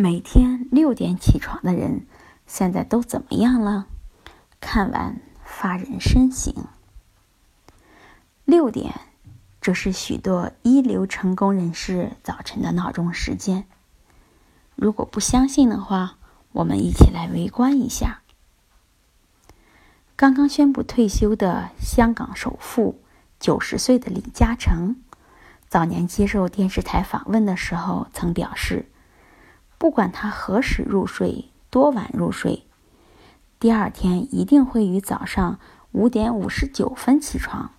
每天六点起床的人，现在都怎么样了？看完发人深省。六点，这是许多一流成功人士早晨的闹钟时间。如果不相信的话，我们一起来围观一下。刚刚宣布退休的香港首富，九十岁的李嘉诚，早年接受电视台访问的时候曾表示。不管他何时入睡，多晚入睡，第二天一定会于早上五点五十九分起床，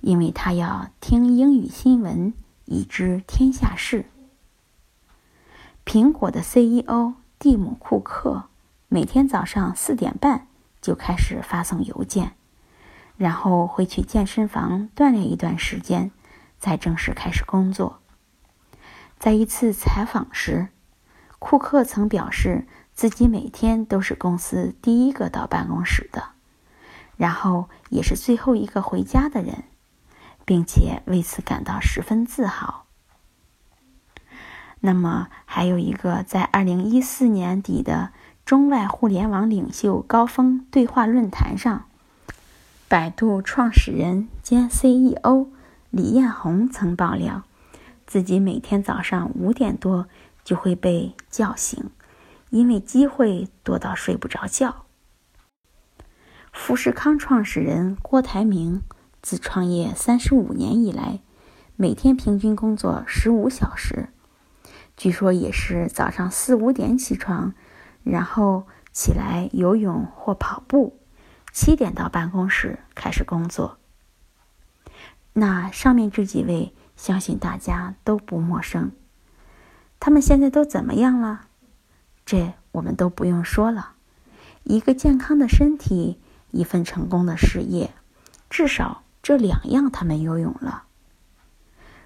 因为他要听英语新闻，以知天下事。苹果的 CEO 蒂姆·库克每天早上四点半就开始发送邮件，然后会去健身房锻炼一段时间，再正式开始工作。在一次采访时，库克曾表示自己每天都是公司第一个到办公室的，然后也是最后一个回家的人，并且为此感到十分自豪。那么，还有一个在二零一四年底的中外互联网领袖高峰对话论坛上，百度创始人兼 CEO 李彦宏曾爆料，自己每天早上五点多。就会被叫醒，因为机会多到睡不着觉。富士康创始人郭台铭自创业三十五年以来，每天平均工作十五小时，据说也是早上四五点起床，然后起来游泳或跑步，七点到办公室开始工作。那上面这几位，相信大家都不陌生。他们现在都怎么样了？这我们都不用说了。一个健康的身体，一份成功的事业，至少这两样他们拥有了。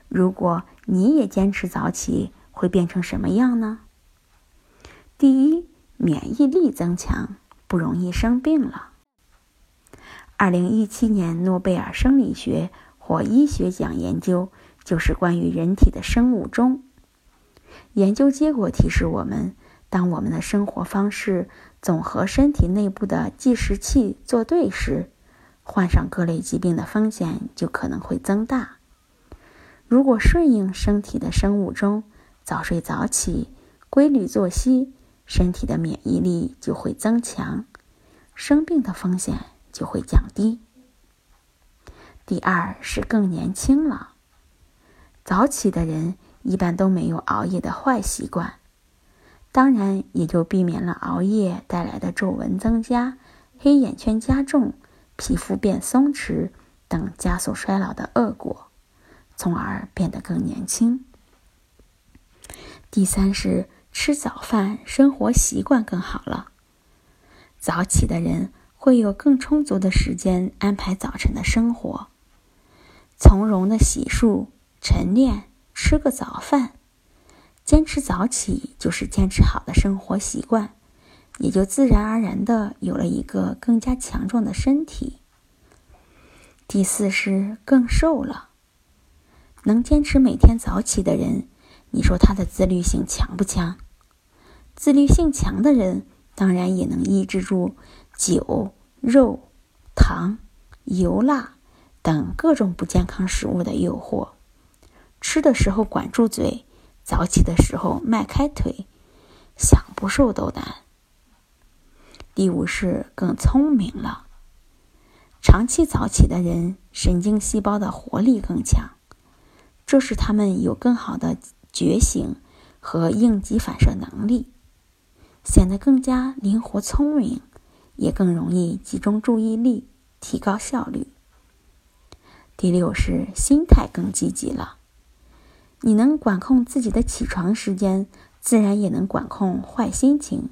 如果你也坚持早起，会变成什么样呢？第一，免疫力增强，不容易生病了。二零一七年诺贝尔生理学或医学奖研究，就是关于人体的生物钟。研究结果提示我们，当我们的生活方式总和身体内部的计时器作对时，患上各类疾病的风险就可能会增大。如果顺应身体的生物钟，早睡早起，规律作息，身体的免疫力就会增强，生病的风险就会降低。第二是更年轻了，早起的人。一般都没有熬夜的坏习惯，当然也就避免了熬夜带来的皱纹增加、黑眼圈加重、皮肤变松弛等加速衰老的恶果，从而变得更年轻。第三是吃早饭，生活习惯更好了。早起的人会有更充足的时间安排早晨的生活，从容的洗漱、晨练。吃个早饭，坚持早起就是坚持好的生活习惯，也就自然而然的有了一个更加强壮的身体。第四是更瘦了。能坚持每天早起的人，你说他的自律性强不强？自律性强的人，当然也能抑制住酒、肉、糖、油辣等各种不健康食物的诱惑。吃的时候管住嘴，早起的时候迈开腿，想不瘦都难。第五是更聪明了。长期早起的人，神经细胞的活力更强，这使他们有更好的觉醒和应急反射能力，显得更加灵活聪明，也更容易集中注意力，提高效率。第六是心态更积极了。你能管控自己的起床时间，自然也能管控坏心情，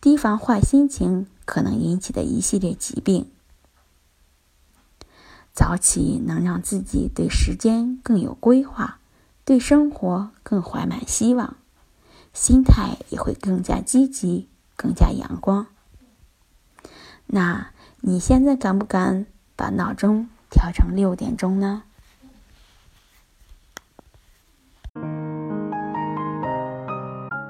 提防坏心情可能引起的一系列疾病。早起能让自己对时间更有规划，对生活更怀满希望，心态也会更加积极、更加阳光。那你现在敢不敢把闹钟调成六点钟呢？